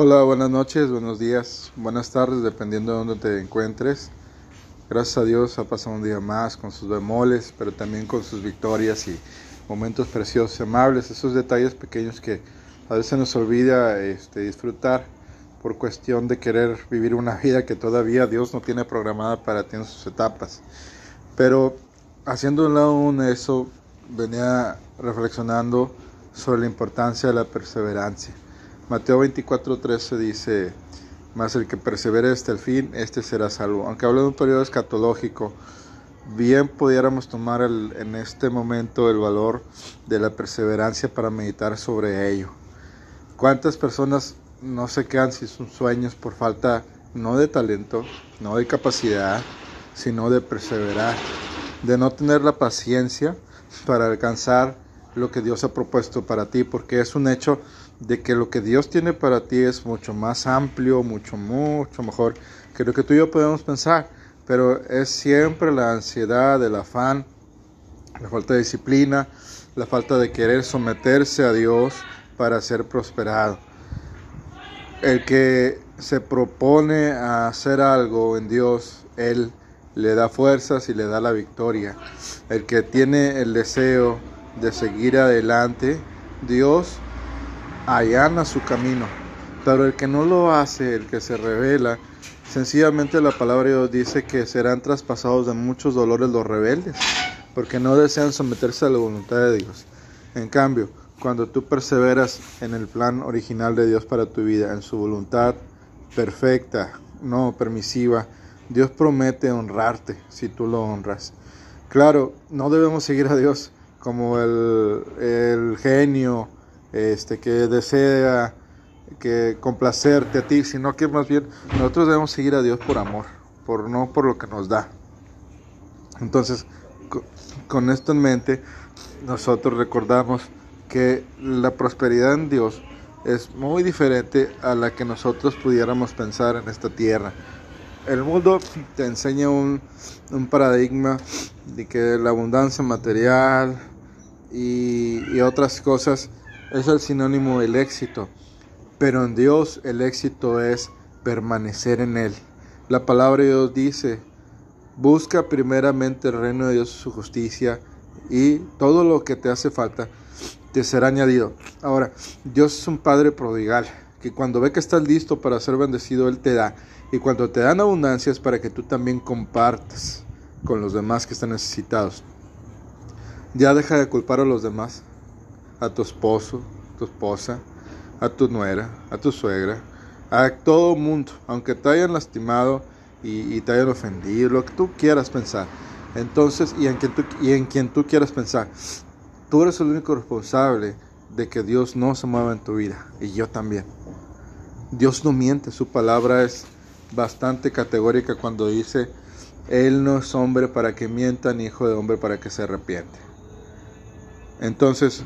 Hola, buenas noches, buenos días, buenas tardes, dependiendo de dónde te encuentres. Gracias a Dios ha pasado un día más con sus bemoles, pero también con sus victorias y momentos preciosos, amables, esos detalles pequeños que a veces nos olvida este, disfrutar por cuestión de querer vivir una vida que todavía Dios no tiene programada para ti en sus etapas. Pero haciendo un lado un eso, venía reflexionando sobre la importancia de la perseverancia. Mateo 24:13 dice, más el que persevere hasta el fin, este será salvo. Aunque hablo de un periodo escatológico, bien pudiéramos tomar en este momento el valor de la perseverancia para meditar sobre ello. ¿Cuántas personas no se quedan sin sus sueños por falta no de talento, no de capacidad, sino de perseverar, de no tener la paciencia para alcanzar lo que Dios ha propuesto para ti, porque es un hecho de que lo que Dios tiene para ti es mucho más amplio, mucho, mucho mejor que lo que tú y yo podemos pensar. Pero es siempre la ansiedad, el afán, la falta de disciplina, la falta de querer someterse a Dios para ser prosperado. El que se propone a hacer algo en Dios, Él le da fuerzas y le da la victoria. El que tiene el deseo de seguir adelante, Dios allana su camino. Pero el que no lo hace, el que se revela, sencillamente la palabra de Dios dice que serán traspasados de muchos dolores los rebeldes, porque no desean someterse a la voluntad de Dios. En cambio, cuando tú perseveras en el plan original de Dios para tu vida, en su voluntad perfecta, no permisiva, Dios promete honrarte si tú lo honras. Claro, no debemos seguir a Dios como el, el genio este, que desea que complacerte a ti, sino que más bien nosotros debemos seguir a Dios por amor, por no por lo que nos da. Entonces, con esto en mente, nosotros recordamos que la prosperidad en Dios es muy diferente a la que nosotros pudiéramos pensar en esta tierra. El mundo te enseña un, paradigma de que la abundancia material y otras cosas es el sinónimo del éxito, pero en Dios el éxito es permanecer en Él. La palabra de Dios dice, busca primeramente el reino de Dios y su justicia y todo lo que te hace falta te será añadido. Ahora, Dios es un Padre prodigal, que cuando ve que estás listo para ser bendecido, Él te da. Y cuando te dan abundancia es para que tú también compartas con los demás que están necesitados. Ya deja de culpar a los demás a tu esposo, tu esposa, a tu nuera, a tu suegra, a todo mundo, aunque te hayan lastimado y, te hayan ofendido, lo que tú quieras pensar. Entonces, y en, quien tú, y en quien tú quieras pensar, tú eres el único responsable de que Dios no se mueva en tu vida, y yo también. Dios no miente, su palabra es bastante categórica cuando dice, Él no es hombre para que mienta, ni hijo de hombre para que se arrepiente. Entonces,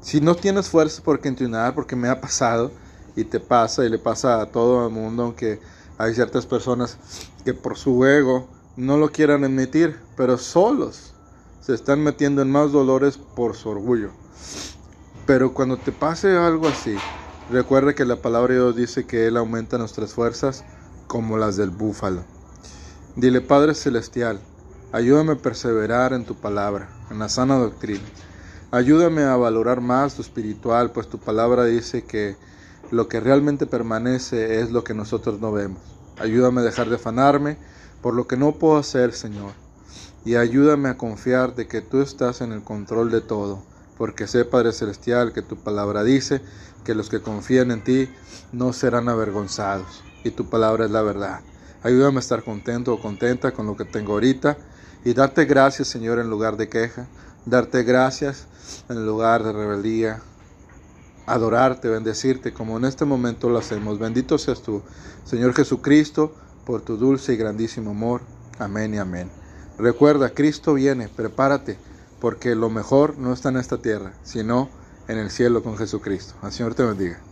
si no tienes fuerza por continuar, porque me ha pasado y te pasa y le pasa a todo el mundo, aunque hay ciertas personas que por su ego no lo quieran admitir, pero solos se están metiendo en más dolores por su orgullo. Pero cuando te pase algo así, recuerda que la palabra de Dios dice que Él aumenta nuestras fuerzas como las del búfalo. Dile, Padre Celestial, ayúdame a perseverar en tu palabra, en la sana doctrina Ayúdame a valorar más lo espiritual, pues tu palabra dice que lo que realmente permanece es lo que nosotros no vemos. Ayúdame a dejar de afanarme por lo que no puedo hacer, Señor. Y ayúdame a confiar de que tú estás en el control de todo, porque sé, Padre Celestial, que tu palabra dice que los que confían en ti no serán avergonzados. Y tu palabra es la verdad. Ayúdame a estar contento o contenta con lo que tengo ahorita y darte gracias, Señor, en lugar de queja darte gracias en lugar de rebeldía, adorarte, bendecirte, como en este momento lo hacemos. Bendito seas tú, Señor Jesucristo, por tu dulce y grandísimo amor. Amén y amén. Recuerda, Cristo viene, prepárate, porque lo mejor no está en esta tierra, sino en el cielo con Jesucristo. El Señor te bendiga.